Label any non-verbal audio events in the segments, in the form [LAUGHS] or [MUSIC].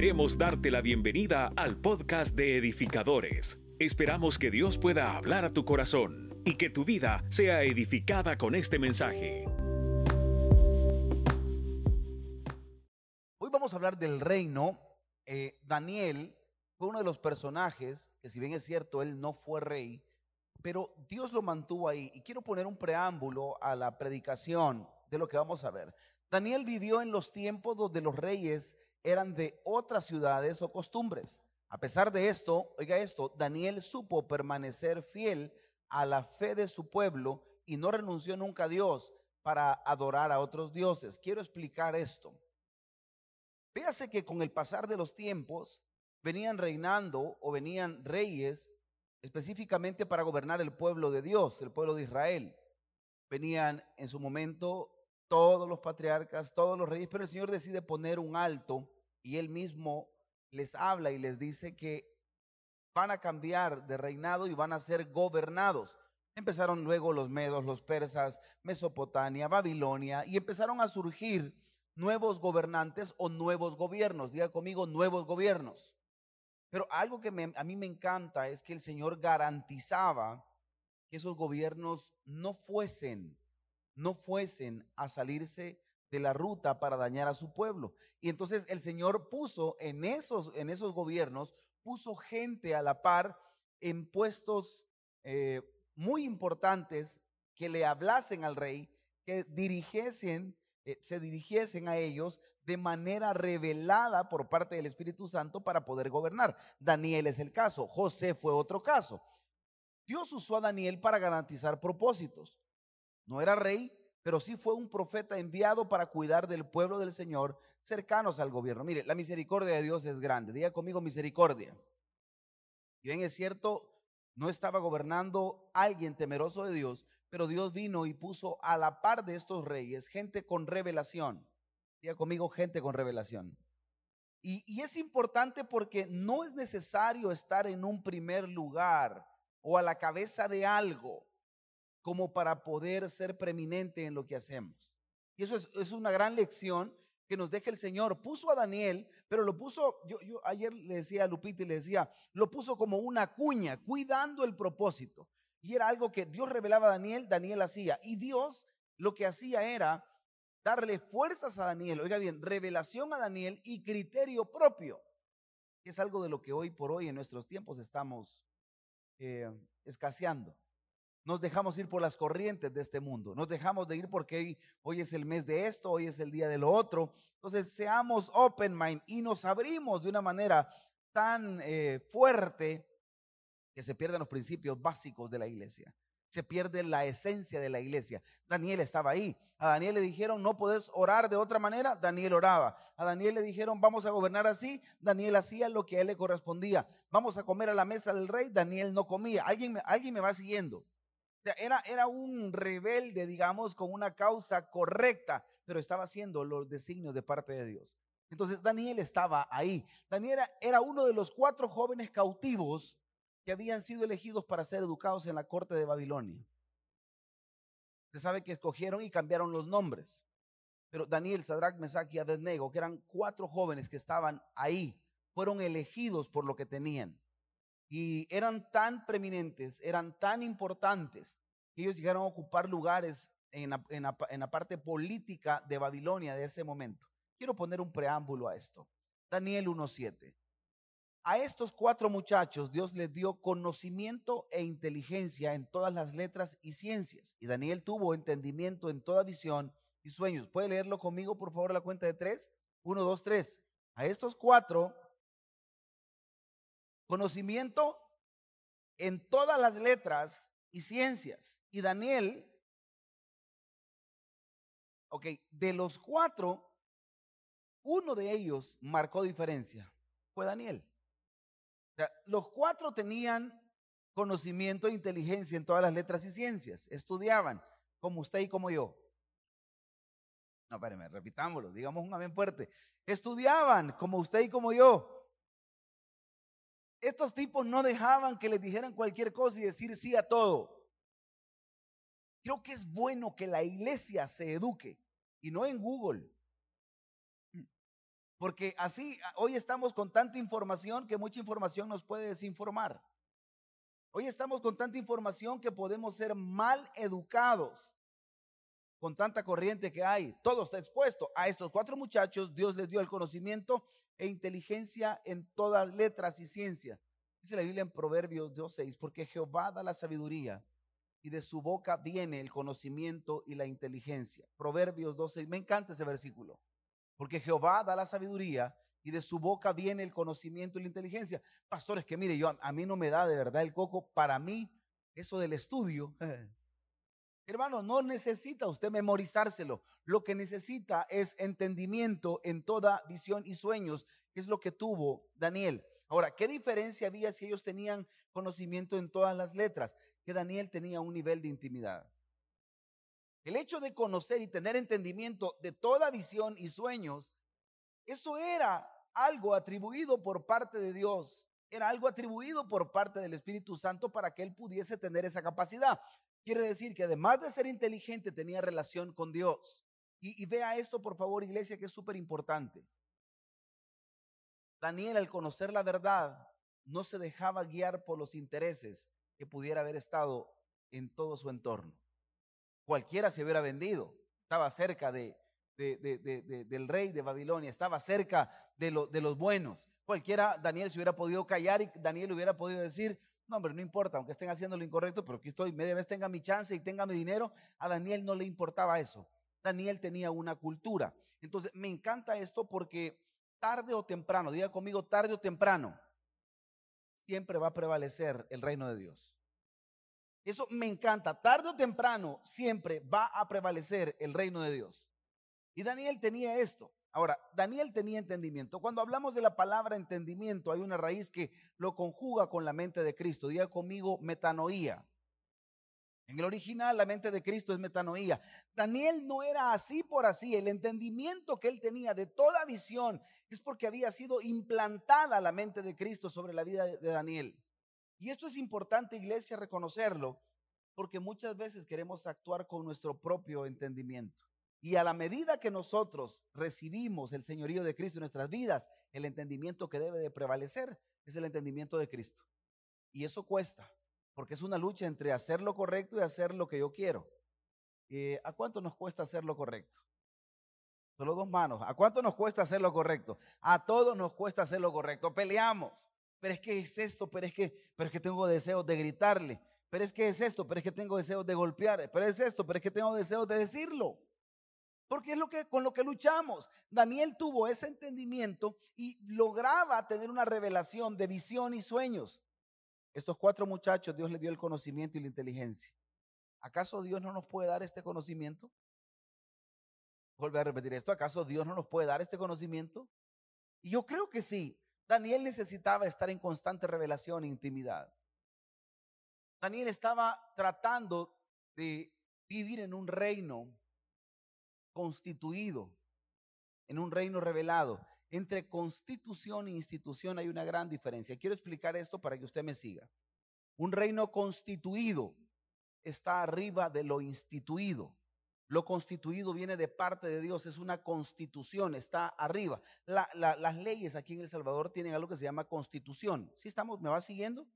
Queremos darte la bienvenida al podcast de edificadores. Esperamos que Dios pueda hablar a tu corazón y que tu vida sea edificada con este mensaje. Hoy vamos a hablar del reino. Eh, Daniel fue uno de los personajes que si bien es cierto, él no fue rey, pero Dios lo mantuvo ahí. Y quiero poner un preámbulo a la predicación de lo que vamos a ver. Daniel vivió en los tiempos donde los reyes eran de otras ciudades o costumbres. A pesar de esto, oiga esto, Daniel supo permanecer fiel a la fe de su pueblo y no renunció nunca a Dios para adorar a otros dioses. Quiero explicar esto. Véase que con el pasar de los tiempos venían reinando o venían reyes específicamente para gobernar el pueblo de Dios, el pueblo de Israel. Venían en su momento todos los patriarcas, todos los reyes, pero el Señor decide poner un alto y él mismo les habla y les dice que van a cambiar de reinado y van a ser gobernados. Empezaron luego los medos, los persas, Mesopotamia, Babilonia, y empezaron a surgir nuevos gobernantes o nuevos gobiernos. Diga conmigo, nuevos gobiernos. Pero algo que a mí me encanta es que el Señor garantizaba que esos gobiernos no fuesen no fuesen a salirse de la ruta para dañar a su pueblo. Y entonces el Señor puso en esos, en esos gobiernos, puso gente a la par en puestos eh, muy importantes que le hablasen al rey, que dirigiesen, eh, se dirigiesen a ellos de manera revelada por parte del Espíritu Santo para poder gobernar. Daniel es el caso, José fue otro caso. Dios usó a Daniel para garantizar propósitos. No era rey, pero sí fue un profeta enviado para cuidar del pueblo del Señor cercanos al gobierno. Mire, la misericordia de Dios es grande. Diga conmigo misericordia. Y bien es cierto, no estaba gobernando alguien temeroso de Dios, pero Dios vino y puso a la par de estos reyes gente con revelación. Diga conmigo gente con revelación. Y, y es importante porque no es necesario estar en un primer lugar o a la cabeza de algo como para poder ser preeminente en lo que hacemos. Y eso es, una gran lección que nos deja el Señor. Puso a Daniel, pero lo puso, yo, yo ayer le decía a Lupita y le decía, lo puso como una cuña, cuidando el propósito. Y era algo que Dios revelaba a Daniel, Daniel hacía. Y Dios lo que hacía era darle fuerzas a Daniel, oiga bien, revelación a Daniel y criterio propio, que es algo de lo que hoy por hoy en nuestros tiempos estamos eh, escaseando. Nos dejamos ir por las corrientes de este mundo. Nos dejamos de ir porque hoy, es el mes de esto, hoy es el día de lo otro. Entonces, seamos open mind y nos abrimos de una manera tan eh, fuerte que se pierden los principios básicos de la iglesia. Se pierde la esencia de la iglesia. Daniel estaba ahí. A Daniel le dijeron, no puedes orar de otra manera. Daniel oraba. A Daniel le dijeron, vamos a gobernar así. Daniel hacía lo que a él le correspondía. Vamos a comer a la mesa del rey. Daniel no comía. Alguien, alguien me va siguiendo era, era un rebelde, digamos, con una causa correcta, pero estaba haciendo los designios de parte de Dios. Entonces Daniel estaba ahí. Daniel era, uno de los cuatro jóvenes cautivos que habían sido elegidos para ser educados en la corte de Babilonia. Se sabe que escogieron y cambiaron los nombres. Pero Daniel, Sadrach, Mesach y Abednego, que eran cuatro jóvenes que estaban ahí, fueron elegidos por lo que tenían. Y eran tan preeminentes, eran tan importantes, que ellos llegaron a ocupar lugares en la, parte política de Babilonia de ese momento. Quiero poner un preámbulo a esto. Daniel 1.7. A estos cuatro muchachos Dios les dio conocimiento e inteligencia en todas las letras y ciencias. Y Daniel tuvo entendimiento en toda visión y sueños. ¿Puede leerlo conmigo, por favor, la cuenta de tres? Uno, dos, tres. A estos cuatro conocimiento en todas las letras y ciencias. Y Daniel, ok, de los cuatro, uno de ellos marcó diferencia. Fue Daniel. los cuatro tenían conocimiento e inteligencia en todas las letras y ciencias. Estudiaban, como usted y como yo. No, espérame, repitámoslo, digamos un amén fuerte. Estudiaban, como usted y como yo estos tipos no dejaban que les dijeran cualquier cosa y decir sí a todo. Creo que es bueno que la iglesia se eduque y no en Google. Porque así, hoy estamos con tanta información que mucha información nos puede desinformar. Hoy estamos con tanta información que podemos ser mal educados con tanta corriente que hay. Todo está expuesto. A estos cuatro muchachos Dios les dio el conocimiento e inteligencia en todas letras y ciencia. Dice la Biblia en Proverbios 2.6, porque Jehová da la sabiduría y de su boca viene el conocimiento y la inteligencia. Proverbios 12, me encanta ese versículo, porque Jehová da la sabiduría y de su boca viene el conocimiento y la inteligencia. Pastores, que mire, yo a, mí no me da de verdad el coco, para mí eso del estudio, [LAUGHS] hermano, no necesita usted memorizárselo, lo que necesita es entendimiento en toda visión y sueños, es lo que tuvo Daniel. Ahora, ¿qué diferencia había si ellos tenían conocimiento en todas las letras? Que Daniel tenía un nivel de intimidad. El hecho de conocer y tener entendimiento de toda visión y sueños, eso era algo atribuido por parte de Dios, era algo atribuido por parte del Espíritu Santo para que él pudiese tener esa capacidad. Quiere decir que además de ser inteligente tenía relación con Dios. Y, vea esto, por favor, iglesia, que es súper importante. Daniel, al conocer la verdad, no se dejaba guiar por los intereses que pudiera haber estado en todo su entorno. Cualquiera se hubiera vendido, estaba cerca de, del rey de Babilonia, estaba cerca de, de los buenos. Cualquiera, Daniel se hubiera podido callar y Daniel hubiera podido decir, no, hombre, no importa, aunque estén haciendo lo incorrecto, pero aquí estoy, media vez tenga mi chance y tenga mi dinero. A Daniel no le importaba eso. Daniel tenía una cultura. Entonces, me encanta esto porque tarde o temprano, diga conmigo, tarde o temprano, siempre va a prevalecer el reino de Dios. Eso me encanta. Tarde o temprano siempre va a prevalecer el reino de Dios. Y Daniel tenía esto. Ahora, Daniel tenía entendimiento. Cuando hablamos de la palabra entendimiento, hay una raíz que lo conjuga con la mente de Cristo. Diga conmigo metanoía. En el original, la mente de Cristo es metanoía. Daniel no era así por así. El entendimiento que él tenía de toda visión es porque había sido implantada la mente de Cristo sobre la vida de Daniel. Y esto es importante, iglesia, reconocerlo, porque muchas veces queremos actuar con nuestro propio entendimiento. Y a la medida que nosotros recibimos el señorío de Cristo en nuestras vidas, el entendimiento que debe de prevalecer es el entendimiento de Cristo. Y eso cuesta porque es una lucha entre hacer lo correcto y hacer lo que yo quiero. Eh, ¿A cuánto nos cuesta hacer lo correcto? Solo dos manos. ¿A cuánto nos cuesta hacer lo correcto? A todos nos cuesta hacer lo correcto. Peleamos. Pero es que es esto, pero es que, pero que tengo deseos de gritarle. Pero es que es esto, pero es que tengo deseos de golpear. Pero es esto, pero es que tengo deseos de decirlo. Porque es lo que con lo que luchamos. Daniel tuvo ese entendimiento y lograba tener una revelación de visión y sueños. Estos cuatro muchachos Dios les dio el conocimiento y la inteligencia. ¿Acaso Dios no nos puede dar este conocimiento? Vuelve a repetir esto. ¿Acaso Dios no nos puede dar este conocimiento? Y yo creo que sí. Daniel necesitaba estar en constante revelación e intimidad. Daniel estaba tratando de vivir en un reino constituido, en un reino revelado. Entre constitución e institución hay una gran diferencia. Quiero explicar esto para que usted me siga. Un reino constituido está arriba de lo instituido. Lo constituido viene de parte de Dios, es una constitución, está arriba. las leyes aquí en El Salvador tienen algo que se llama constitución. ¿Sí estamos? ¿Me va siguiendo?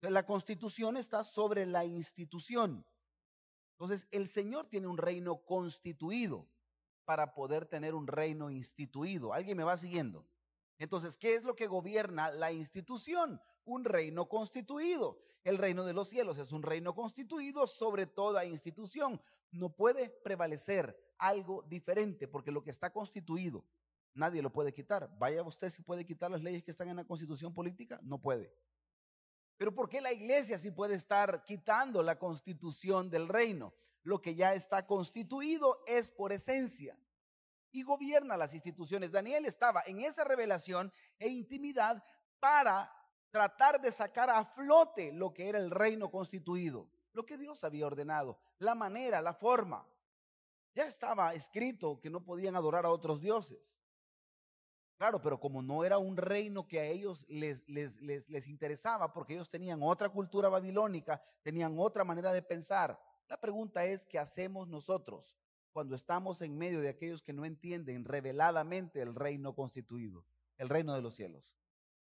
La constitución está sobre la institución. Entonces, el Señor tiene un reino constituido para poder tener un reino instituido. ¿Alguien me va siguiendo? Entonces, ¿qué es lo que gobierna la institución? Un reino constituido. El reino de los cielos es un reino constituido sobre toda institución. No puede prevalecer algo diferente porque lo que está constituido, nadie lo puede quitar. Vaya usted si puede quitar las leyes que están en la constitución política, no puede. Pero ¿por qué la iglesia sí puede estar quitando la constitución del reino? Lo que ya está constituido es por esencia y gobierna las instituciones. Daniel estaba en esa revelación e intimidad para tratar de sacar a flote lo que era el reino constituido, lo que Dios había ordenado, la manera, la forma. Ya estaba escrito que no podían adorar a otros dioses. Claro, pero como no era un reino que a ellos les, les, les, les interesaba, porque ellos tenían otra cultura babilónica, tenían otra manera de pensar, la pregunta es, ¿qué hacemos nosotros cuando estamos en medio de aquellos que no entienden reveladamente el reino constituido, el reino de los cielos.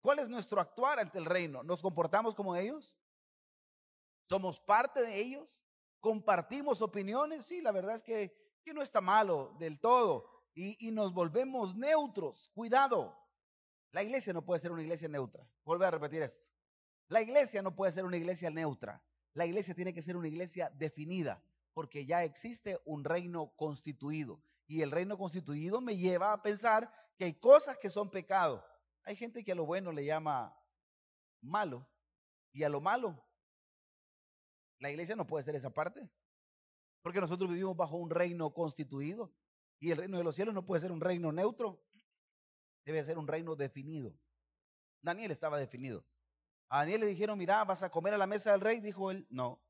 ¿Cuál es nuestro actuar ante el reino? ¿Nos comportamos como ellos? ¿Somos parte de ellos? ¿Compartimos opiniones? Sí, la verdad es que, que no está malo del todo. Y, y nos volvemos neutros. Cuidado. La iglesia no puede ser una iglesia neutra. Vuelvo a repetir esto. La iglesia no puede ser una iglesia neutra. La iglesia tiene que ser una iglesia definida, porque ya existe un reino constituido. Y el reino constituido me lleva a pensar que hay cosas que son pecado. Hay gente que a lo bueno le llama malo y a lo malo. La iglesia no puede ser esa parte, porque nosotros vivimos bajo un reino constituido y el reino de los cielos no puede ser un reino neutro, debe ser un reino definido. Daniel estaba definido. A Daniel le dijeron, mira, vas a comer a la mesa del rey. Dijo él, no.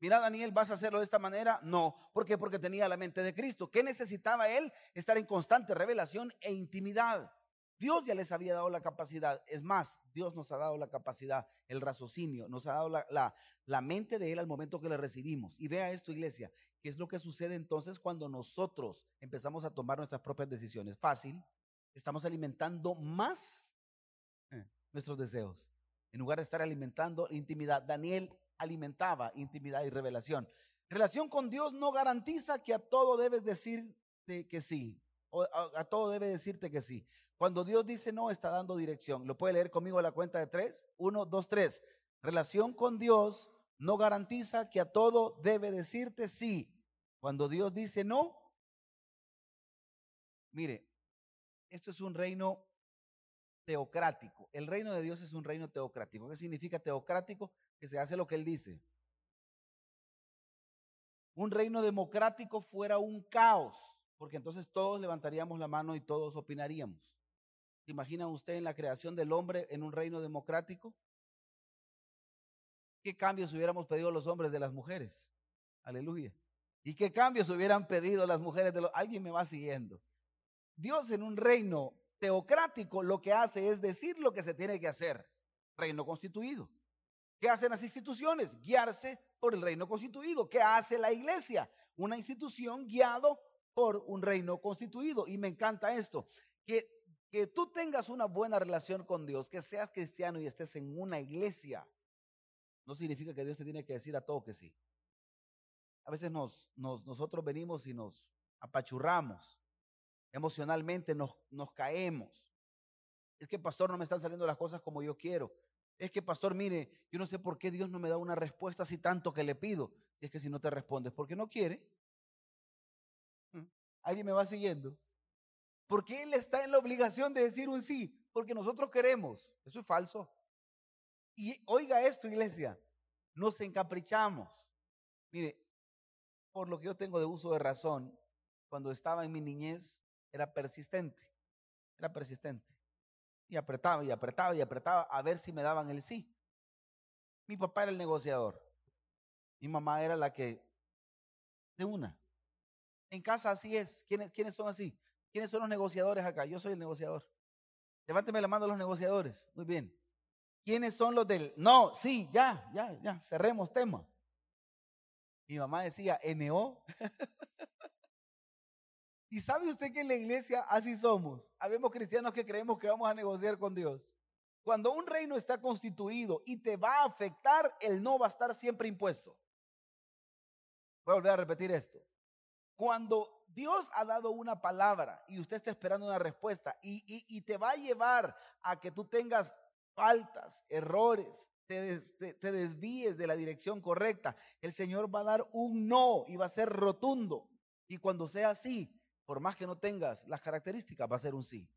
Mira, Daniel, ¿vas a hacerlo de esta manera? No. ¿Por qué? Porque tenía la mente de Cristo. ¿Qué necesitaba él? Estar en constante revelación e intimidad. Dios ya les había dado la capacidad. Es más, Dios nos ha dado la capacidad, el raciocinio, nos ha dado la, la, mente de Él al momento que le recibimos. Y vea esto, iglesia, ¿qué es lo que sucede entonces cuando nosotros empezamos a tomar nuestras propias decisiones? Fácil, estamos alimentando más eh, nuestros deseos en lugar de estar alimentando intimidad. Daniel alimentaba intimidad y revelación. Relación con Dios no garantiza que a todo debes decirte que sí, o a, todo debe decirte que sí. Cuando Dios dice no, está dando dirección. ¿Lo puede leer conmigo a la cuenta de tres? Uno, dos, tres. Relación con Dios no garantiza que a todo debe decirte sí. Cuando Dios dice no, mire, esto es un reino teocrático. El reino de Dios es un reino teocrático. ¿Qué significa teocrático? Que se hace lo que Él dice. Un reino democrático fuera un caos, porque entonces todos levantaríamos la mano y todos opinaríamos. ¿Se imagina usted en la creación del hombre en un reino democrático? ¿Qué cambios hubiéramos pedido los hombres de las mujeres? Aleluya. ¿Y qué cambios hubieran pedido las mujeres de los... Alguien me va siguiendo. Dios en un reino teocrático lo que hace es decir lo que se tiene que hacer. Reino constituido. ¿Qué hacen las instituciones? Guiarse por el reino constituido. ¿Qué hace la iglesia? Una institución guiado por un reino constituido. Y me encanta esto, que, que tú tengas una buena relación con Dios, que seas cristiano y estés en una iglesia, no significa que Dios te tiene que decir a todo que sí. A veces nos, nos, nosotros venimos y nos apachurramos emocionalmente nos, nos caemos. Es que, pastor, no me están saliendo las cosas como yo quiero. Es que, pastor, mire, yo no sé por qué Dios no me da una respuesta así tanto que le pido. Si es que si no te respondes, porque no quiere. ¿Mm? ¿Alguien me va siguiendo? Porque Él está en la obligación de decir un sí, porque nosotros queremos. Eso es falso. Y oiga esto, iglesia, nos encaprichamos. Mire, por lo que yo tengo de uso de razón, cuando estaba en mi niñez, era persistente, era persistente. Y apretaba y apretaba y apretaba a ver si me daban el sí. Mi papá era el negociador. Mi mamá era la que, de una. En casa así es. ¿Quiénes, ¿Quiénes son así? ¿Quiénes son los negociadores acá? Yo soy el negociador. Levánteme la mano los negociadores. Muy bien. ¿Quiénes son los del... No, sí, ya, ya, ya, cerremos tema. Mi mamá decía, NO. [LAUGHS] Y sabe usted que en la iglesia así somos. Habemos cristianos que creemos que vamos a negociar con Dios. Cuando un reino está constituido y te va a afectar, el no va a estar siempre impuesto. Voy a volver a repetir esto. Cuando Dios ha dado una palabra y usted está esperando una respuesta y, te va a llevar a que tú tengas faltas, errores, te, te, desvíes de la dirección correcta, el Señor va a dar un no y va a ser rotundo. Y cuando sea así, por más que no tengas las características, va a ser un sí.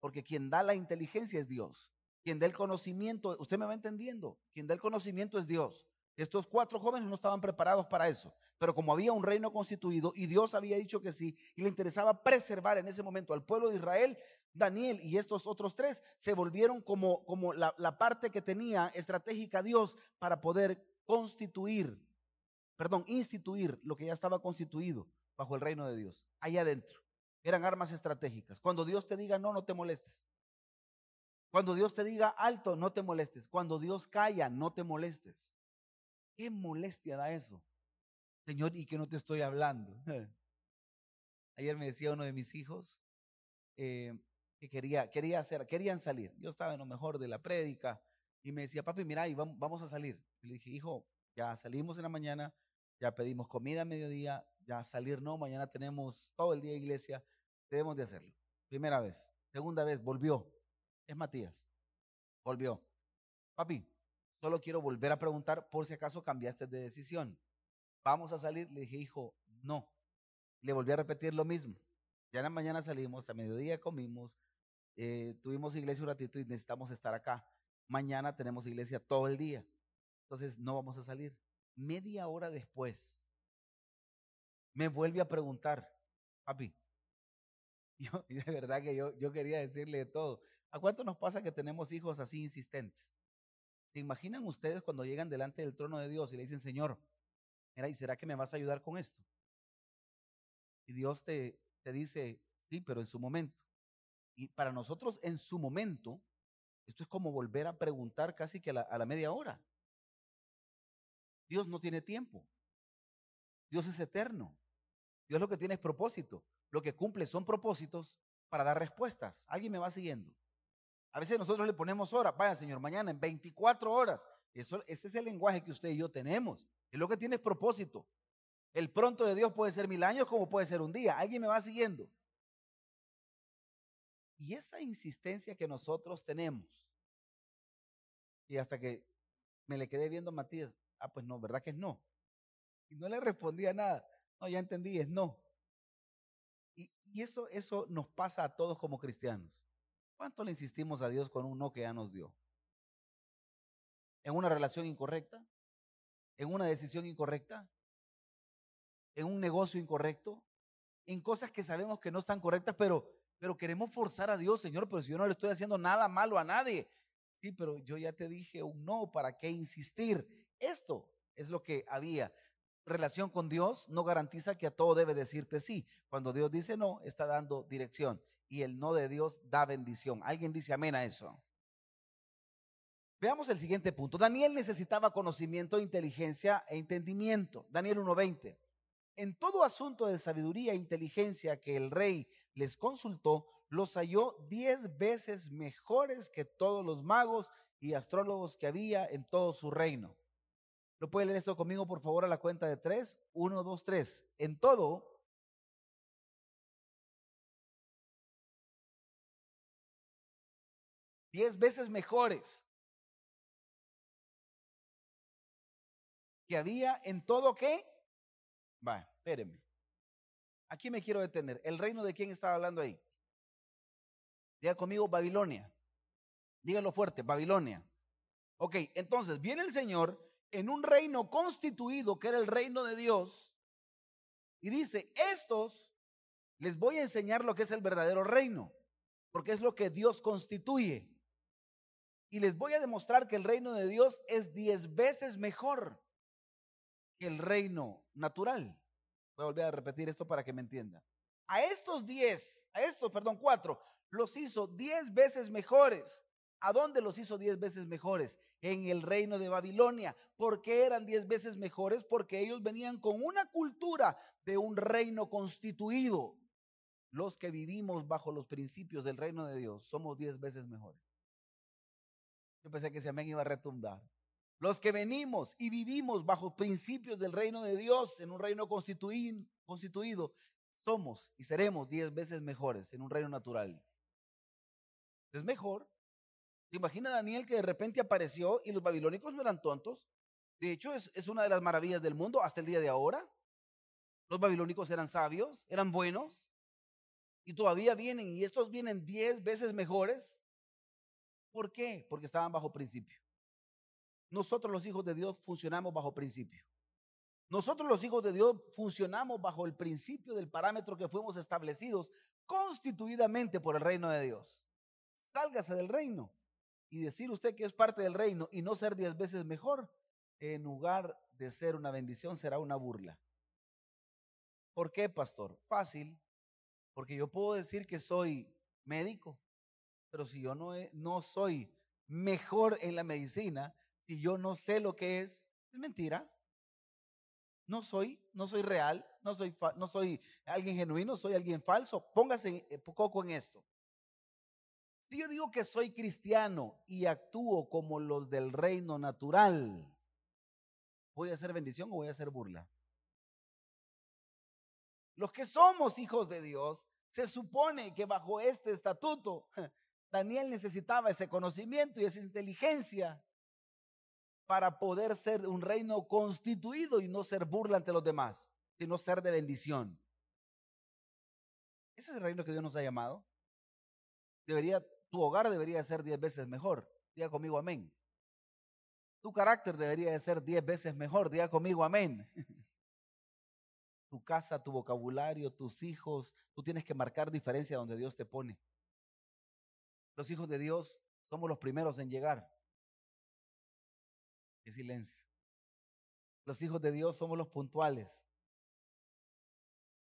Porque quien da la inteligencia es Dios. Quien da el conocimiento, usted me va entendiendo, quien da el conocimiento es Dios. Estos cuatro jóvenes no estaban preparados para eso, pero como había un reino constituido y Dios había dicho que sí, y le interesaba preservar en ese momento al pueblo de Israel, Daniel y estos otros tres se volvieron como, como la, la parte que tenía estratégica Dios para poder constituir, perdón, instituir lo que ya estaba constituido bajo el reino de Dios, ahí adentro. Eran armas estratégicas. Cuando Dios te diga no, no te molestes. Cuando Dios te diga alto, no te molestes. Cuando Dios calla, no te molestes. ¿Qué molestia da eso? Señor, ¿y que no te estoy hablando? [LAUGHS] Ayer me decía uno de mis hijos eh, que quería, quería hacer, querían salir. Yo estaba en lo mejor de la prédica y me decía, papi, mira, vamos, a salir. Le dije, hijo, ya salimos en la mañana, ya pedimos comida a mediodía, ya salir no, mañana tenemos todo el día iglesia, debemos de hacerlo. Primera vez. Segunda vez, volvió. Es Matías. Volvió. Papi, solo quiero volver a preguntar por si acaso cambiaste de decisión. Vamos a salir. Le dije, hijo, no. Le volví a repetir lo mismo. Ya en la mañana salimos, a mediodía comimos, eh, tuvimos iglesia un ratito y necesitamos estar acá. Mañana tenemos iglesia todo el día. Entonces no vamos a salir. Media hora después, me vuelve a preguntar, papi, [LAUGHS] yo, y de verdad que yo, yo quería decirle de todo. ¿A cuánto nos pasa que tenemos hijos así insistentes? ¿Se imaginan ustedes cuando llegan delante del trono de Dios y le dicen, Señor, mira, ¿y será que me vas a ayudar con esto? Y Dios te, te dice, sí, pero en su momento. Y para nosotros en su momento, esto es como volver a preguntar casi que a la media hora. Dios no tiene tiempo. Dios es eterno. Dios lo que tiene es propósito. Lo que cumple son propósitos para dar respuestas. ¿Alguien me va siguiendo? A veces nosotros le ponemos horas. Vaya, Señor, mañana en 24 horas. Ese es el lenguaje que usted y yo tenemos. Es lo que tiene es propósito. El pronto de Dios puede ser mil años como puede ser un día. ¿Alguien me va siguiendo? Y esa insistencia que nosotros tenemos, y hasta que me le quedé viendo a Matías, ah, pues no, ¿verdad que es no? Y no le respondía nada. No, ya entendí, es no. Y, eso, eso nos pasa a todos como cristianos. ¿Cuánto le insistimos a Dios con un no que ya nos dio? ¿En una relación incorrecta? ¿En una decisión incorrecta? ¿En un negocio incorrecto? ¿En cosas que sabemos que no están correctas, pero, pero queremos forzar a Dios, Señor, pero si yo no le estoy haciendo nada malo a nadie. Sí, pero yo ya te dije un no, ¿para qué insistir? Esto es lo que había relación con Dios no garantiza que a todo debe decirte sí. Cuando Dios dice no, está dando dirección. Y el no de Dios da bendición. ¿Alguien dice amén a eso? Veamos el siguiente punto. Daniel necesitaba conocimiento, inteligencia e entendimiento. Daniel 1.20. En todo asunto de sabiduría e inteligencia que el rey les consultó, los halló diez veces mejores que todos los magos y astrólogos que había en todo su reino. ¿Lo puede leer esto conmigo, por favor, a la cuenta de tres? Uno, dos, tres. En todo, diez veces mejores que había en todo qué? Va, espérenme. Aquí me quiero detener. ¿El reino de quién estaba hablando ahí? Diga conmigo Babilonia. Dígalo fuerte, Babilonia. Ok, entonces viene el Señor en un reino constituido que era el reino de Dios. Y dice, estos les voy a enseñar lo que es el verdadero reino, porque es lo que Dios constituye. Y les voy a demostrar que el reino de Dios es diez veces mejor que el reino natural. Voy a volver a repetir esto para que me entienda. A estos diez, a estos, perdón, cuatro, los hizo diez veces mejores ¿A dónde los hizo diez veces mejores? En el reino de Babilonia. ¿Por qué eran diez veces mejores? Porque ellos venían con una cultura de un reino constituido. Los que vivimos bajo los principios del reino de Dios somos diez veces mejores. Yo pensé que ese amén iba a retumbar. Los que venimos y vivimos bajo principios del reino de Dios en un reino constituido, constituido somos y seremos diez veces mejores en un reino natural. Es mejor ¿Se imagina Daniel que de repente apareció y los babilónicos no eran tontos? De hecho, es, es una de las maravillas del mundo hasta el día de ahora. Los babilónicos eran sabios, eran buenos, y todavía vienen, y estos vienen diez veces mejores. ¿Por qué? Porque estaban bajo principio. Nosotros los hijos de Dios funcionamos bajo principio. Nosotros los hijos de Dios funcionamos bajo el principio del parámetro que fuimos establecidos constituidamente por el reino de Dios. Sálgase del reino y decir usted que es parte del reino y no ser diez veces mejor, en lugar de ser una bendición, será una burla. ¿Por qué, pastor? Fácil, porque yo puedo decir que soy médico, pero si yo no, no soy mejor en la medicina, si yo no sé lo que es, es mentira. No soy, no soy real, no soy, no soy alguien genuino, soy alguien falso. Póngase eh, poco en esto. Si yo digo que soy cristiano y actúo como los del reino natural, ¿voy a hacer bendición o voy a hacer burla? Los que somos hijos de Dios, se supone que bajo este estatuto, [LAUGHS] Daniel necesitaba ese conocimiento y esa inteligencia para poder ser un reino constituido y no ser burla ante los demás, sino ser de bendición. Ese es el reino que Dios nos ha llamado. Debería, tu hogar debería ser diez veces mejor. Diga conmigo amén. Tu carácter debería de ser diez veces mejor. Diga conmigo amén. [LAUGHS] Tu casa, tu vocabulario, tus hijos, tú tienes que marcar diferencia donde Dios te pone. Los hijos de Dios somos los primeros en llegar. Qué silencio. Los hijos de Dios somos los puntuales.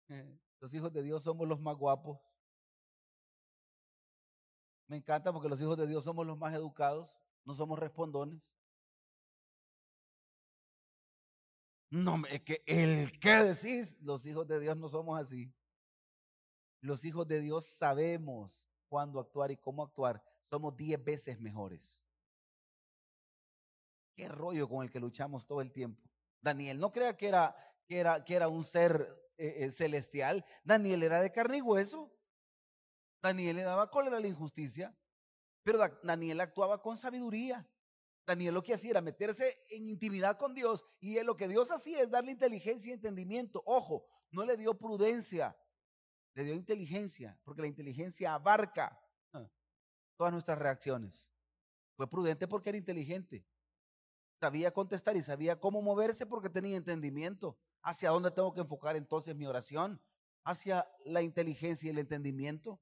[LAUGHS] Los hijos de Dios somos los más guapos. Me encanta porque los hijos de Dios somos los más educados, no somos respondones. No, es que el que decís, los hijos de Dios no somos así. Los hijos de Dios sabemos cuándo actuar y cómo actuar. Somos diez veces mejores. Qué rollo con el que luchamos todo el tiempo. Daniel, no crea que era, que era, que era un ser eh, eh, celestial. Daniel era de carne y hueso. Daniel le daba cólera a la injusticia, pero Daniel actuaba con sabiduría. Daniel lo que hacía era meterse en intimidad con Dios y él, lo que Dios hacía es darle inteligencia y entendimiento. Ojo, no le dio prudencia, le dio inteligencia, porque la inteligencia abarca ah, todas nuestras reacciones. Fue prudente porque era inteligente sabía contestar y sabía cómo moverse porque tenía entendimiento. ¿Hacia dónde tengo que enfocar entonces mi oración? Hacia la inteligencia y el entendimiento.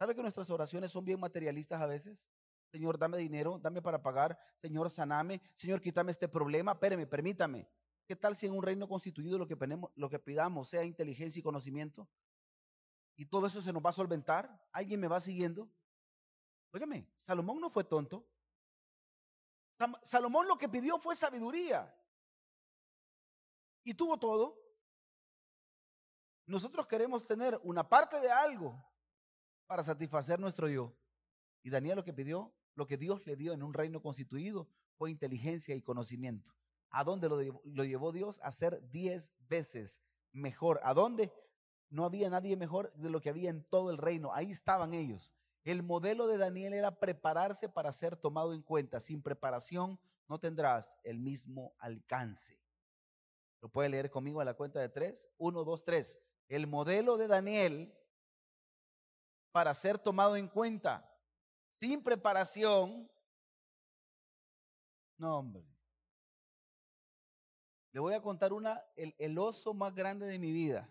¿Sabe que nuestras oraciones son bien materialistas a veces? Señor, dame dinero, dame para pagar. Señor, saname. Señor, quítame este problema. Espéreme, permítame. ¿Qué tal si en un reino constituido lo que, lo que pidamos sea inteligencia y conocimiento? Y todo eso se nos va a solventar. ¿Alguien me va siguiendo? Óigame, Salomón no fue tonto. Salomón lo que pidió fue sabiduría. Y tuvo todo. Nosotros queremos tener una parte de algo para satisfacer nuestro yo. Y Daniel lo que pidió, lo que Dios le dio en un reino constituido, fue inteligencia y conocimiento. ¿A dónde lo, llevó Dios? A ser diez veces mejor. ¿A dónde? No había nadie mejor de lo que había en todo el reino. Ahí estaban ellos. El modelo de Daniel era prepararse para ser tomado en cuenta. Sin preparación no tendrás el mismo alcance. ¿Lo puede leer conmigo a la cuenta de tres? Uno, dos, tres. El modelo de Daniel para ser tomado en cuenta. Sin preparación. No, hombre. Le voy a contar una, el, oso más grande de mi vida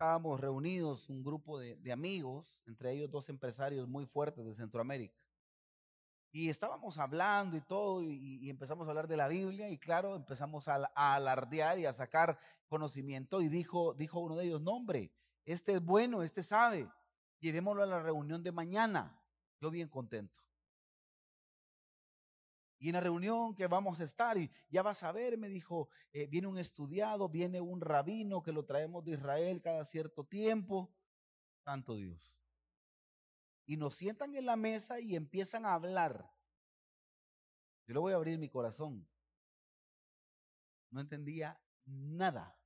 estábamos reunidos un grupo de, amigos, entre ellos dos empresarios muy fuertes de Centroamérica. Y estábamos hablando y todo, y, empezamos a hablar de la Biblia, y claro, empezamos a, alardear y a sacar conocimiento, y dijo, dijo uno de ellos, no hombre, este es bueno, este sabe, llevémoslo a la reunión de mañana. Yo bien contento. Y en la reunión que vamos a estar, y ya vas a ver, me dijo, eh, viene un estudiado, viene un rabino que lo traemos de Israel cada cierto tiempo. Santo Dios. Y nos sientan en la mesa y empiezan a hablar. Yo le voy a abrir mi corazón. No entendía nada.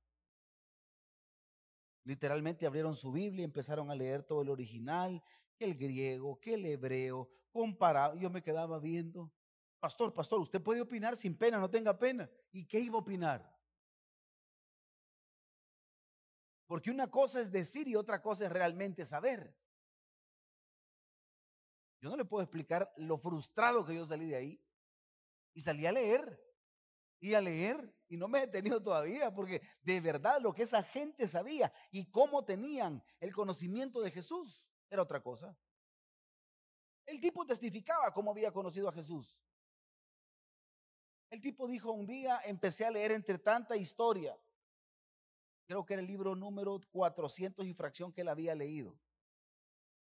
Literalmente abrieron su Biblia y empezaron a leer todo el original, el griego, que el hebreo, comparado. Yo me quedaba viendo. Pastor, pastor, usted puede opinar sin pena, no tenga pena. ¿Y qué iba a opinar? Porque una cosa es decir y otra cosa es realmente saber. Yo no le puedo explicar lo frustrado que yo salí de ahí. Y salí a leer. Y a leer. Y no me he detenido todavía porque de verdad lo que esa gente sabía y cómo tenían el conocimiento de Jesús era otra cosa. El tipo testificaba cómo había conocido a Jesús. El tipo dijo un día, empecé a leer entre tanta historia. Creo que era el libro número 400 y fracción que él había leído.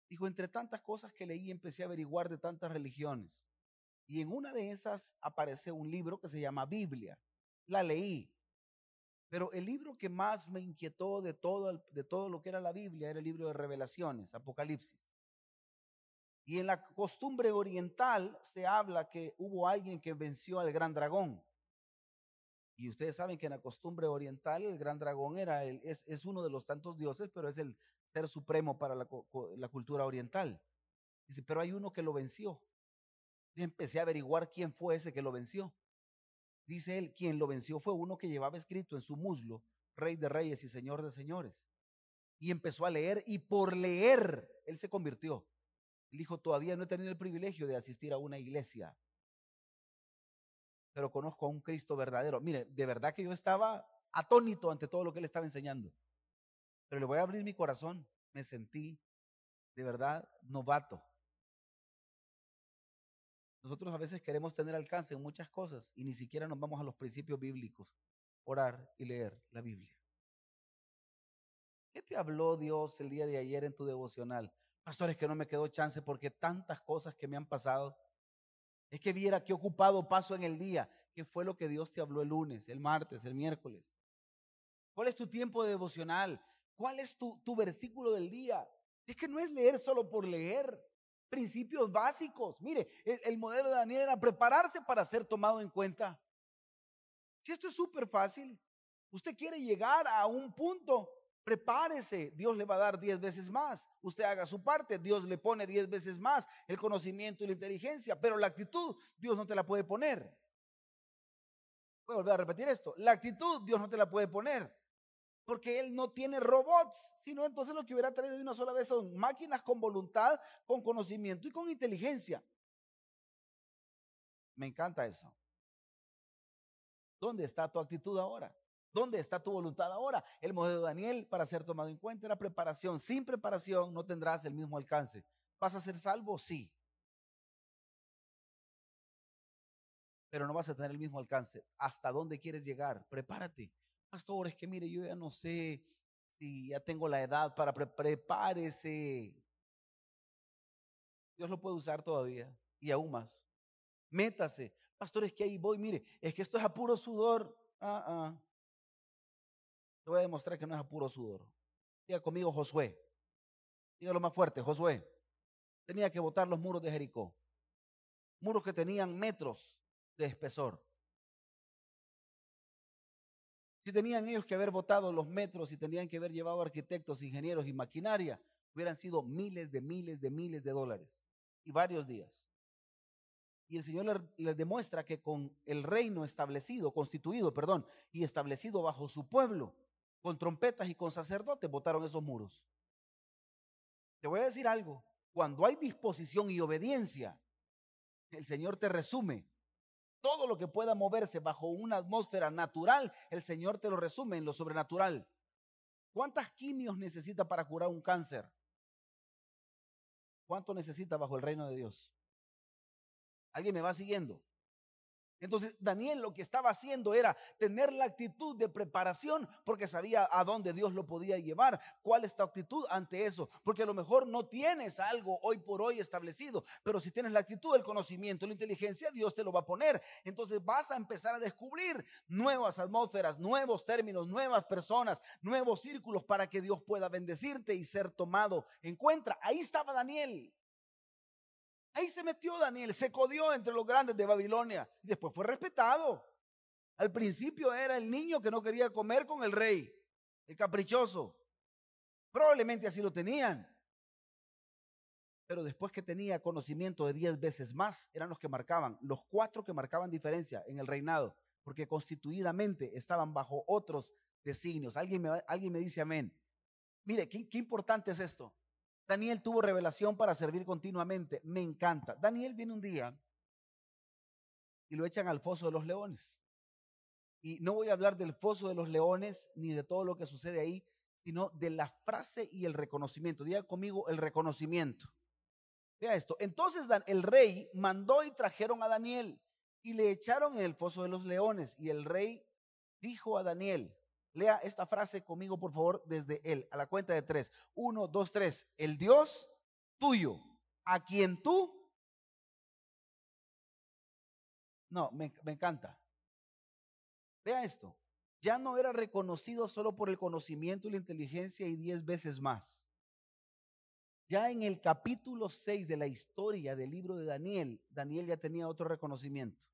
Dijo, entre tantas cosas que leí, empecé a averiguar de tantas religiones. Y en una de esas aparece un libro que se llama Biblia. la leí. Pero el libro que más me inquietó de todo, de todo lo que era la Biblia era el libro de revelaciones, Apocalipsis. Y en la costumbre oriental se habla que hubo alguien que venció al gran dragón. Y ustedes saben que en la costumbre oriental el gran dragón era el, es, es, uno de los tantos dioses, pero es el ser supremo para la, la cultura oriental. Dice, pero hay uno que lo venció. Y empecé a averiguar quién fue ese que lo venció. Dice él, quien lo venció fue uno que llevaba escrito en su muslo, Rey de Reyes y Señor de Señores. Y empezó a leer y por leer él se convirtió. Él dijo, todavía no he tenido el privilegio de asistir a una iglesia, pero conozco a un Cristo verdadero. Mire, de verdad que yo estaba atónito ante todo lo que él estaba enseñando. Pero le voy a abrir mi corazón. Me sentí de verdad novato. Nosotros a veces queremos tener alcance en muchas cosas y ni siquiera nos vamos a los principios bíblicos, orar y leer la Biblia. ¿Qué te habló Dios el día de ayer en tu devocional? Pastores, que no me quedó chance porque tantas cosas que me han pasado. Es que viera qué ocupado paso en el día. ¿Qué fue lo que Dios te habló el lunes, el martes, el miércoles? ¿Cuál es tu tiempo de devocional? ¿Cuál es tu, tu versículo del día? Es que no es leer solo por leer principios básicos. Mire, el, modelo de Daniel era prepararse para ser tomado en cuenta. Si esto es súper fácil, usted quiere llegar a un punto, prepárese, Dios le va a dar diez veces más. Usted haga su parte, Dios le pone diez veces más el conocimiento y la inteligencia, pero la actitud Dios no te la puede poner. Voy a volver a repetir esto, la actitud Dios no te la puede poner porque él no tiene robots, sino entonces lo que hubiera traído de una sola vez son máquinas con voluntad, con conocimiento y con inteligencia. Me encanta eso. ¿Dónde está tu actitud ahora? ¿Dónde está tu voluntad ahora? El modelo de Daniel, para ser tomado en cuenta, era preparación. Sin preparación no tendrás el mismo alcance. ¿Vas a ser salvo? Sí. Pero no vas a tener el mismo alcance. ¿Hasta dónde quieres llegar? Prepárate. Pastor, es que mire, yo ya no sé si ya tengo la edad para prepárese. Dios lo puede usar todavía y aún más. Métase. Pastor, es que ahí voy, mire, es que esto es a puro sudor. Ah, ah. Te voy a demostrar que no es a puro sudor. Diga conmigo Josué. Dígalo más fuerte, Josué. Tenía que botar los muros de Jericó. Muros que tenían metros de espesor. Si tenían ellos que haber votado los metros y tenían que haber llevado arquitectos, ingenieros y maquinaria, hubieran sido miles de miles de miles de dólares y varios días. Y el Señor les demuestra que con el reino establecido, constituido, perdón, y establecido bajo su pueblo, con trompetas y con sacerdotes, votaron esos muros. Te voy a decir algo, cuando hay disposición y obediencia, el Señor te resume todo lo que pueda moverse bajo una atmósfera natural, el Señor te lo resume en lo sobrenatural. ¿Cuántas quimios necesita para curar un cáncer? ¿Cuánto necesita bajo el reino de Dios? ¿Alguien me va siguiendo? Entonces Daniel lo que estaba haciendo era tener la actitud de preparación porque sabía a dónde Dios lo podía llevar. ¿Cuál es tu actitud ante eso? Porque a lo mejor no tienes algo hoy por hoy establecido, pero si tienes la actitud, el conocimiento, la inteligencia, Dios te lo va a poner. Entonces vas a empezar a descubrir nuevas atmósferas, nuevos términos, nuevas personas, nuevos círculos para que Dios pueda bendecirte y ser tomado en cuenta. Ahí estaba Daniel. Ahí se metió Daniel, se codió entre los grandes de Babilonia y después fue respetado. Al principio era el niño que no quería comer con el rey, el caprichoso. Probablemente así lo tenían. Pero después que tenía conocimiento de diez veces más, eran los que marcaban, los cuatro que marcaban diferencia en el reinado, porque constituidamente estaban bajo otros designios. Alguien me, alguien me dice amén. Mire, qué, qué importante es esto. Daniel tuvo revelación para servir continuamente. Me encanta. Daniel viene un día y lo echan al foso de los leones. Y no voy a hablar del foso de los leones ni de todo lo que sucede ahí, sino de la frase y el reconocimiento. Diga conmigo el reconocimiento. Vea esto. Entonces el rey mandó y trajeron a Daniel y le echaron en el foso de los leones. Y el rey dijo a Daniel, Lea esta frase conmigo, por favor, desde él, a la cuenta de tres. Uno, dos, tres. El Dios tuyo, a quien tú... No, me, encanta. Vea esto, ya no era reconocido solo por el conocimiento y la inteligencia y diez veces más. Ya en el capítulo 6 de la historia del libro de Daniel, Daniel ya tenía otro reconocimiento.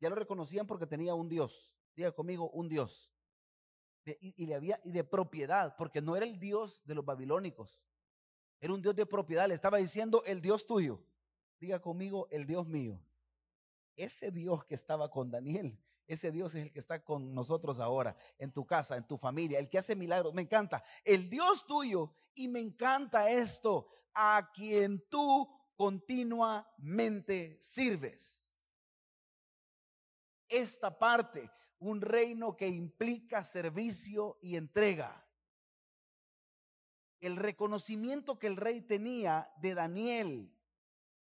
Ya lo reconocían porque tenía un Dios. Diga conmigo, un Dios. Y, le había, y de propiedad, porque no era el Dios de los babilónicos. Era un Dios de propiedad. Le estaba diciendo el Dios tuyo. Diga conmigo, el Dios mío. Ese Dios que estaba con Daniel, ese Dios es el que está con nosotros ahora, en tu casa, en tu familia, el que hace milagros. Me encanta. El Dios tuyo, y me encanta esto, a quien tú continuamente sirves esta parte, un reino que implica servicio y entrega. El reconocimiento que el rey tenía de Daniel,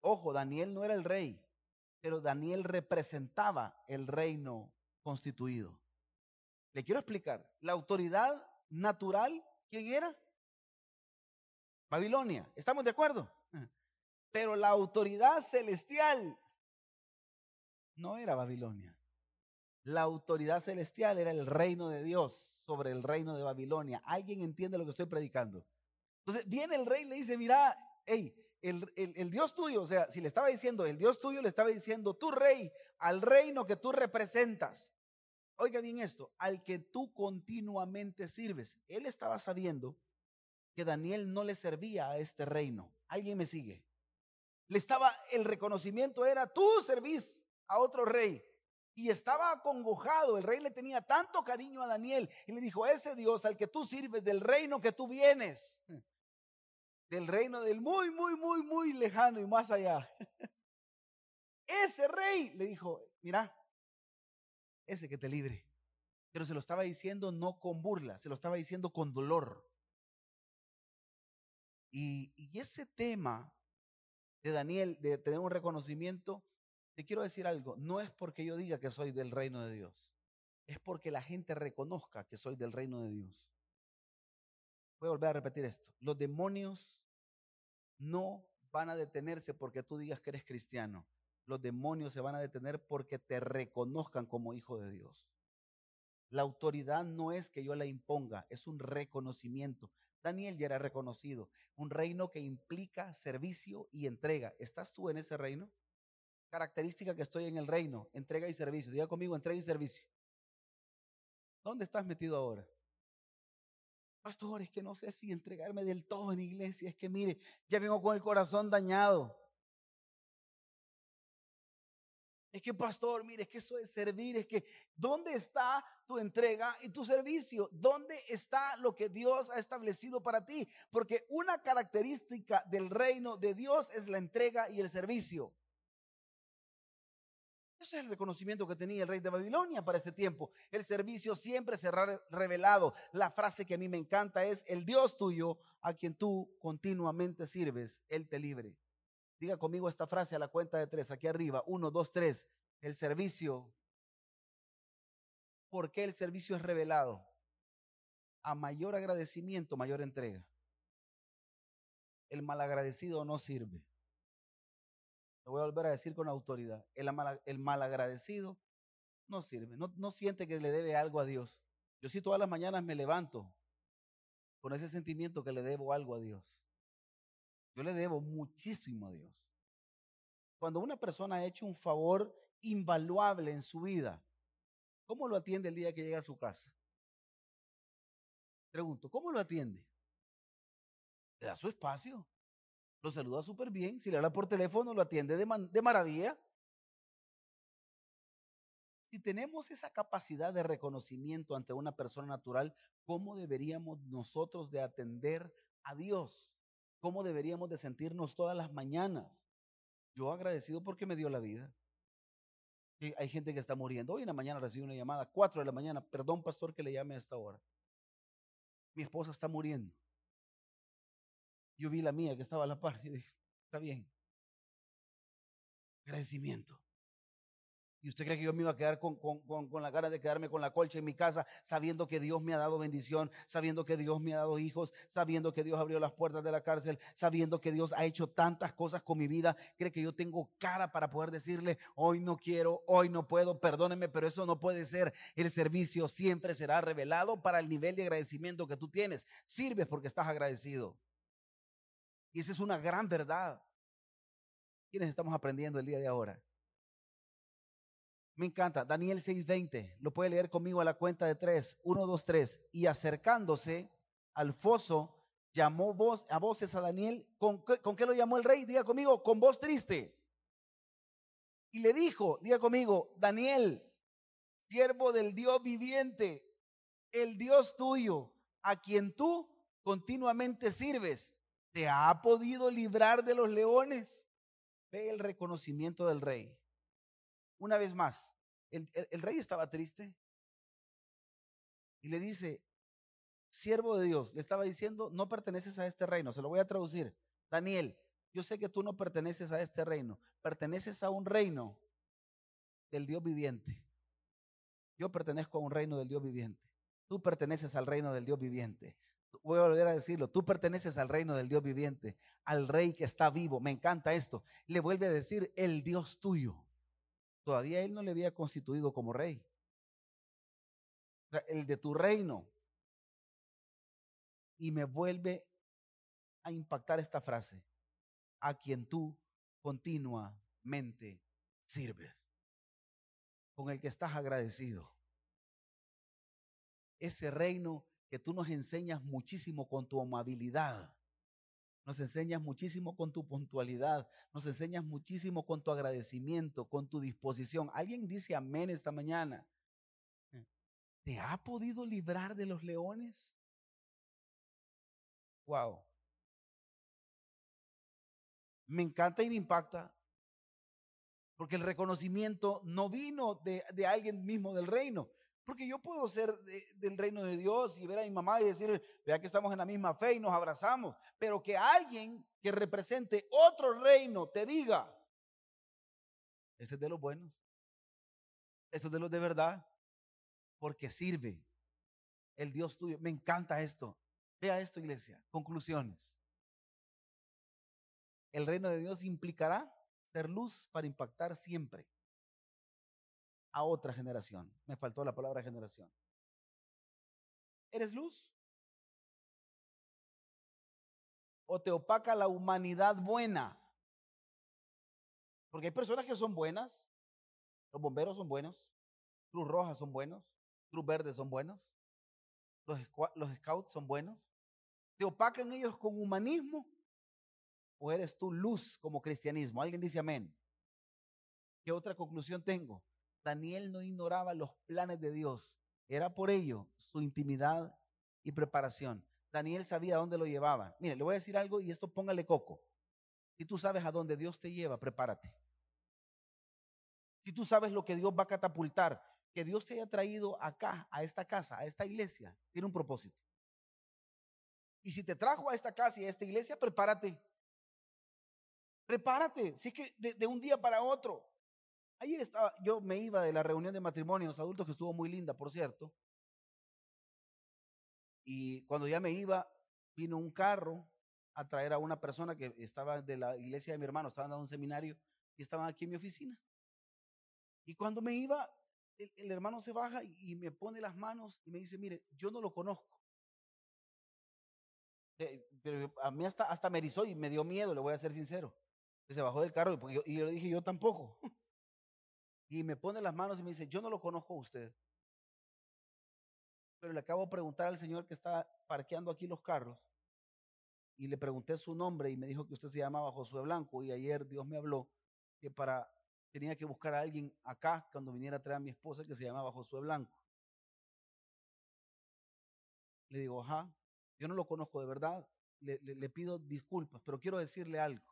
ojo, Daniel no era el rey, pero Daniel representaba el reino constituido. Le quiero explicar, la autoridad natural, ¿quién era? Babilonia, ¿estamos de acuerdo? Pero la autoridad celestial no era Babilonia. La autoridad celestial era el reino de Dios sobre el reino de Babilonia. ¿Alguien entiende lo que estoy predicando? Entonces viene el rey y le dice, mira, hey, el, el, Dios tuyo, o sea, si le estaba diciendo el Dios tuyo, le estaba diciendo tu rey al reino que tú representas. Oiga bien esto, al que tú continuamente sirves. Él estaba sabiendo que Daniel no le servía a este reino. ¿Alguien me sigue? Le estaba, el reconocimiento era, tú servís a otro rey y estaba acongojado. El rey le tenía tanto cariño a Daniel y le dijo, ese Dios al que tú sirves, del reino que tú vienes, [LAUGHS] del reino del muy, muy, muy, muy lejano y más allá. [LAUGHS] Ese rey le dijo, mira, ese que te libre. Pero se lo estaba diciendo no con burla, se lo estaba diciendo con dolor. Y, y ese tema de Daniel, de tener un reconocimiento, te quiero decir algo, no es porque yo diga que soy del reino de Dios, es porque la gente reconozca que soy del reino de Dios. Voy a volver a repetir esto. Los demonios no van a detenerse porque tú digas que eres cristiano. Los demonios se van a detener porque te reconozcan como hijo de Dios. La autoridad no es que yo la imponga, es un reconocimiento. Daniel ya era reconocido. Un reino que implica servicio y entrega. ¿Estás tú en ese reino? Característica que estoy en el reino, entrega y servicio. Diga conmigo, entrega y servicio. ¿Dónde estás metido ahora? Pastor, es que no sé si entregarme del todo en iglesia. Es que mire, ya vengo con el corazón dañado. Es que, pastor, mire, es que eso es servir. Es que, ¿dónde está tu entrega y tu servicio? ¿Dónde está lo que Dios ha establecido para ti? Porque una característica del reino de Dios es la entrega y el servicio. Ese es el reconocimiento que tenía el rey de Babilonia para este tiempo. El servicio siempre se ha revelado. La frase que a mí me encanta es, el Dios tuyo a quien tú continuamente sirves, Él te libre. Diga conmigo esta frase a la cuenta de tres, aquí arriba. Uno, dos, tres. El servicio. ¿Por qué el servicio es revelado? A mayor agradecimiento, mayor entrega. El malagradecido no sirve voy a volver a decir con autoridad, el, mal, el malagradecido no sirve, no, no siente que le debe algo a Dios. Yo sí todas las mañanas me levanto con ese sentimiento que le debo algo a Dios. Yo le debo muchísimo a Dios. Cuando una persona ha hecho un favor invaluable en su vida, ¿cómo lo atiende el día que llega a su casa? Pregunto, ¿cómo lo atiende? ¿Le da su espacio? Lo saluda súper bien. Si le habla por teléfono, lo atiende de, maravilla. Si tenemos esa capacidad de reconocimiento ante una persona natural, ¿cómo deberíamos nosotros de atender a Dios? ¿Cómo deberíamos de sentirnos todas las mañanas? Yo agradecido porque me dio la vida. hay gente que está muriendo. Hoy en la mañana recibí una llamada, cuatro de la mañana. Perdón, pastor, que le llame a esta hora. Mi esposa está muriendo. Yo vi la mía que estaba a la par y dije, está bien. Agradecimiento. ¿Y usted cree que yo me iba a quedar con, con, la cara de quedarme con la colcha en mi casa, sabiendo que Dios me ha dado bendición, sabiendo que Dios me ha dado hijos, sabiendo que Dios abrió las puertas de la cárcel, sabiendo que Dios ha hecho tantas cosas con mi vida? ¿Cree que yo tengo cara para poder decirle, hoy no quiero, hoy no puedo, perdóneme, pero eso no puede ser? El servicio siempre será revelado para el nivel de agradecimiento que tú tienes. Sirves porque estás agradecido. Y esa es una gran verdad. ¿Quiénes estamos aprendiendo el día de ahora? Me encanta. Daniel 6:20. Lo puede leer conmigo a la cuenta de tres. Uno, dos, tres. Y acercándose al foso, llamó a voces a Daniel. ¿Con, ¿Con qué lo llamó el rey? Diga conmigo, con voz triste. Y le dijo, diga conmigo, Daniel, siervo del Dios viviente, el Dios tuyo, a quien tú continuamente sirves, ¿te ha podido librar de los leones? Ve el reconocimiento del rey una vez más, el, rey estaba triste y le dice, siervo de Dios, le estaba diciendo, no perteneces a este reino, se lo voy a traducir. Daniel, yo sé que tú no perteneces a este reino, perteneces a un reino del Dios viviente. Yo pertenezco a un reino del Dios viviente. Tú perteneces al reino del Dios viviente. Voy a volver a decirlo, tú perteneces al reino del Dios viviente, al rey que está vivo. Me encanta esto. Le vuelve a decir, el Dios tuyo todavía él no le había constituido como rey. el de tu reino. Y me vuelve a impactar esta frase, a quien tú continuamente sirves, con el que estás agradecido. Ese reino que tú nos enseñas muchísimo con tu amabilidad, nos enseñas muchísimo con tu puntualidad, nos enseñas muchísimo con tu agradecimiento, con tu disposición. Alguien dice amén esta mañana. ¿Te ha podido librar de los leones? Wow. Me encanta y me impacta porque el reconocimiento no vino de, de alguien mismo del reino, porque yo puedo ser del reino de Dios y ver a mi mamá y decir, vea que estamos en la misma fe y nos abrazamos. Pero que alguien que represente otro reino te diga, ese es de los buenos. Eso es de los de verdad. Porque sirve el Dios tuyo. Me encanta esto. Vea esto, iglesia. Conclusiones. El reino de Dios implicará ser luz para impactar siempre a otra generación. Me faltó la palabra generación. ¿Eres luz? ¿O te opaca la humanidad buena? Porque hay personas que son buenas. Los bomberos son buenos. Cruz Roja son buenos. Cruz Verde son buenos. Los, los scouts son buenos. ¿Te opacan ellos con humanismo? ¿O eres tú luz como cristianismo? Alguien dice amén. ¿Qué otra conclusión tengo? Daniel no ignoraba los planes de Dios. Era por ello su intimidad y preparación. Daniel sabía dónde lo llevaba. Mire, le voy a decir algo y esto póngale coco. Si tú sabes a dónde Dios te lleva, prepárate. Si tú sabes lo que Dios va a catapultar, que Dios te haya traído acá, a esta casa, a esta iglesia, tiene un propósito. Y si te trajo a esta casa y a esta iglesia, prepárate. Prepárate. Si es que de, de un día para otro, Ayer estaba, yo me iba de la reunión de matrimonios adultos que estuvo muy linda, por cierto. Y cuando ya me iba, vino un carro a traer a una persona que estaba de la iglesia de mi hermano, estaban dando un seminario y estaban aquí en mi oficina. Y cuando me iba, el, hermano se baja y, me pone las manos y me dice, mire, yo no lo conozco. Eh, pero a mí hasta, hasta me erizó y me dio miedo, le voy a ser sincero. se bajó del carro y, y yo le dije, yo tampoco. Y me pone las manos y me dice, yo no lo conozco a usted. Pero le acabo de preguntar al señor que está parqueando aquí los carros y le pregunté su nombre y me dijo que usted se llamaba Josué Blanco y ayer Dios me habló que para tenía que buscar a alguien acá cuando viniera a traer a mi esposa que se llamaba Josué Blanco. Le digo, ajá, yo no lo conozco de verdad, le, le pido disculpas, pero quiero decirle algo.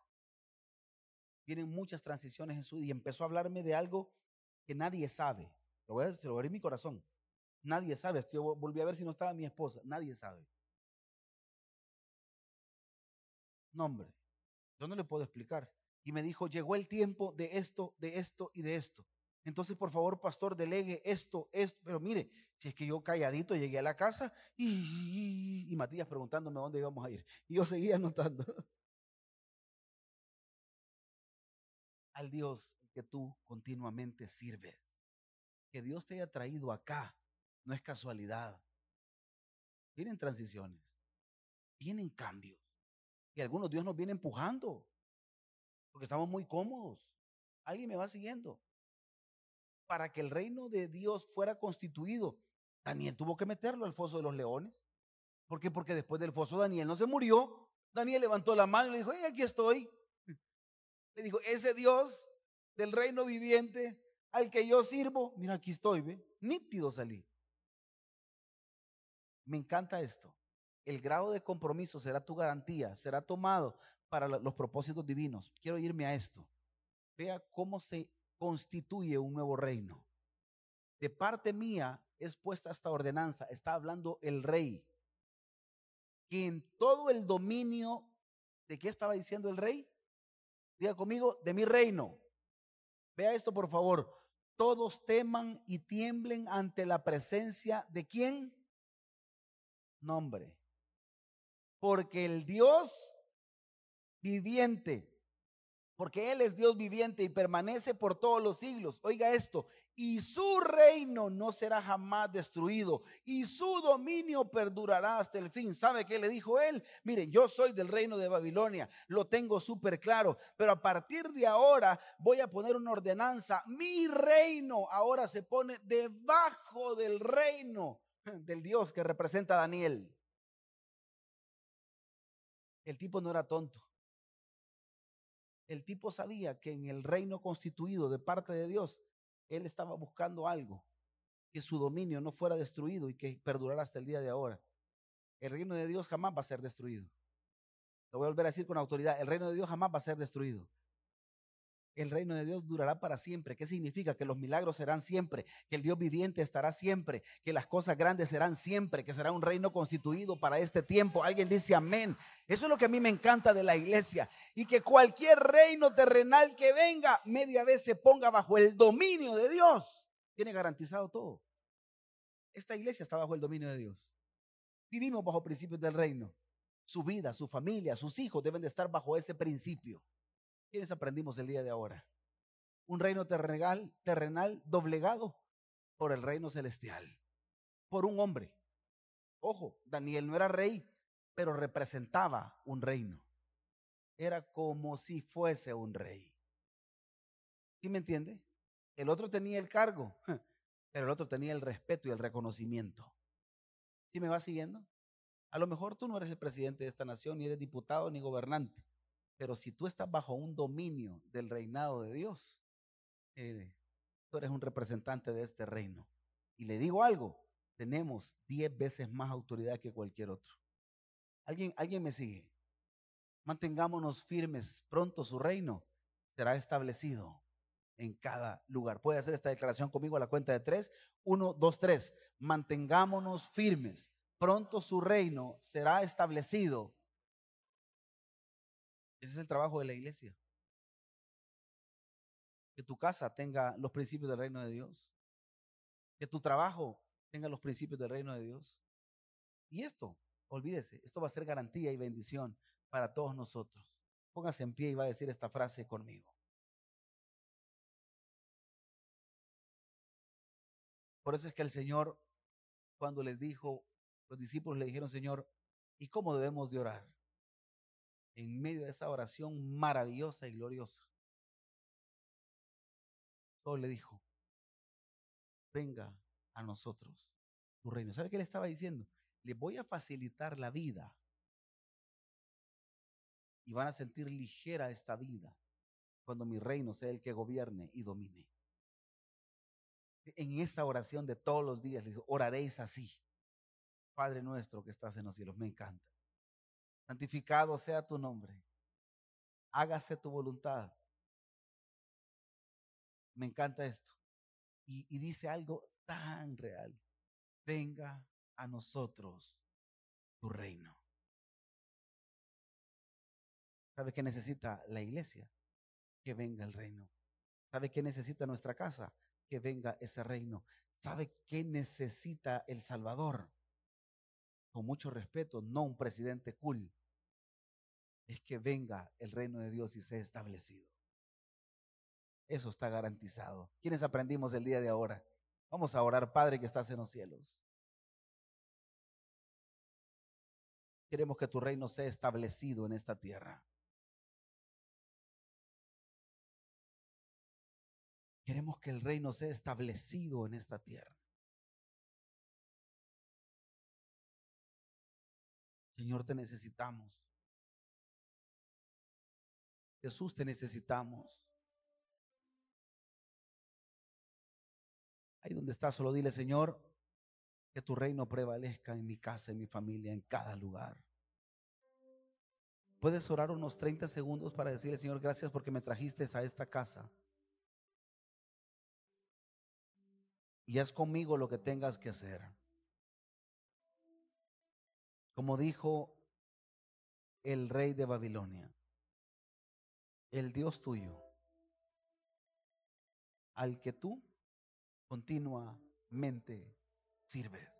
Vienen muchas transiciones en su vida y empezó a hablarme de algo que nadie sabe. Lo se lo voy a en mi corazón. Nadie sabe. Yo volví a ver si no estaba mi esposa. Nadie sabe. Nombre. Yo no le puedo explicar. Y me dijo, llegó el tiempo de esto, de esto y de esto. Entonces, por favor, pastor, delegue esto, esto. Pero mire, si es que yo calladito llegué a la casa y, y Matías preguntándome dónde íbamos a ir. Y yo seguía anotando. [LAUGHS] Al Dios que tú continuamente sirves. Que Dios te haya traído acá no es casualidad. Vienen transiciones, vienen cambios. Y algunos Dios nos viene empujando porque estamos muy cómodos. Alguien me va siguiendo. Para que el reino de Dios fuera constituido, Daniel tuvo que meterlo al foso de los leones. ¿Por qué? Porque después del foso Daniel no se murió. Daniel levantó la mano y le dijo, hey, aquí estoy. [LAUGHS] Le dijo, ese Dios del reino viviente al que yo sirvo, mira, aquí estoy, ¿ve? Nítido salí. Me encanta esto. El grado de compromiso será tu garantía, será tomado para los propósitos divinos. Quiero irme a esto. Vea cómo se constituye un nuevo reino. De parte mía es puesta esta ordenanza, está hablando el rey, que en todo el dominio, ¿de qué estaba diciendo el rey? Diga conmigo, de mi reino. Vea esto por favor. Todos teman y tiemblen ante la presencia de quién? Nombre. Porque el Dios viviente, porque Él es Dios viviente y permanece por todos los siglos. Oiga esto, y su reino no será jamás destruido y su dominio perdurará hasta el fin. ¿Sabe qué le dijo él? Miren, yo soy del reino de Babilonia, lo tengo súper claro, pero a partir de ahora voy a poner una ordenanza. Mi reino ahora se pone debajo del reino del Dios que representa a Daniel. El tipo no era tonto. El tipo sabía que en el reino constituido de parte de Dios, él estaba buscando algo, que su dominio no fuera destruido y que perdurara hasta el día de ahora. El reino de Dios jamás va a ser destruido. Lo voy a volver a decir con autoridad, el reino de Dios jamás va a ser destruido el reino de Dios durará para siempre. ¿Qué significa? Que los milagros serán siempre, que el Dios viviente estará siempre, que las cosas grandes serán siempre, que será un reino constituido para este tiempo. Alguien dice amén. Eso es lo que a mí me encanta de la iglesia. Y que cualquier reino terrenal que venga, media vez se ponga bajo el dominio de Dios. Tiene garantizado todo. Esta iglesia está bajo el dominio de Dios. Vivimos bajo principios del reino. Su vida, su familia, sus hijos deben de estar bajo ese principio. ¿Quiénes aprendimos el día de ahora? Un reino terrenal, doblegado por el reino celestial, por un hombre. Ojo, Daniel no era rey, pero representaba un reino. Era como si fuese un rey. ¿Sí me entiende? El otro tenía el cargo, [LAUGHS] pero el otro tenía el respeto y el reconocimiento. ¿Sí me va siguiendo? A lo mejor tú no eres el presidente de esta nación, ni eres diputado, ni gobernante. Pero si tú estás bajo un dominio del reinado de Dios, eh, tú eres un representante de este reino. Y le digo algo, tenemos diez veces más autoridad que cualquier otro. ¿Alguien, alguien me sigue? Mantengámonos firmes, pronto su reino será establecido en cada lugar. Puede hacer esta declaración conmigo a la cuenta de tres. Uno, dos, tres. Mantengámonos firmes. Pronto su reino será establecido ese es el trabajo de la iglesia. Que tu casa tenga los principios del reino de Dios. Que tu trabajo tenga los principios del reino de Dios. Y esto, olvídese, esto va a ser garantía y bendición para todos nosotros. Póngase en pie y va a decir esta frase conmigo. Por eso es que el Señor, cuando les dijo, los discípulos le dijeron, Señor, ¿y cómo debemos de orar? En medio de esa oración maravillosa y gloriosa. Todo le dijo, venga a nosotros tu reino. ¿Sabe qué le estaba diciendo? Le voy a facilitar la vida y van a sentir ligera esta vida cuando mi reino sea el que gobierne y domine. En esta oración de todos los días, le dijo, oraréis así. Padre nuestro que estás en los cielos, me encanta santificado sea tu nombre, hágase tu voluntad. Me encanta esto. Y, dice algo tan real. Venga a nosotros tu reino. ¿Sabe qué necesita la iglesia? Que venga el reino. ¿Sabe qué necesita nuestra casa? que venga ese reino. ¿Sabe qué necesita El Salvador? Con mucho respeto, no un presidente cool. Es que venga el reino de Dios y sea establecido. Eso está garantizado. ¿Quiénes aprendimos el día de ahora? Vamos a orar, Padre que estás en los cielos. Queremos que tu reino sea establecido en esta tierra. Queremos que el reino sea establecido en esta tierra. Señor, te necesitamos. Jesús, te necesitamos. Ahí donde estás, solo dile, Señor, que tu reino prevalezca en mi casa, en mi familia, en cada lugar. Puedes orar unos 30 segundos para decirle, Señor, gracias porque me trajiste a esta casa. Y haz conmigo lo que tengas que hacer. Como dijo el rey de Babilonia, el Dios tuyo, al que tú continuamente sirves.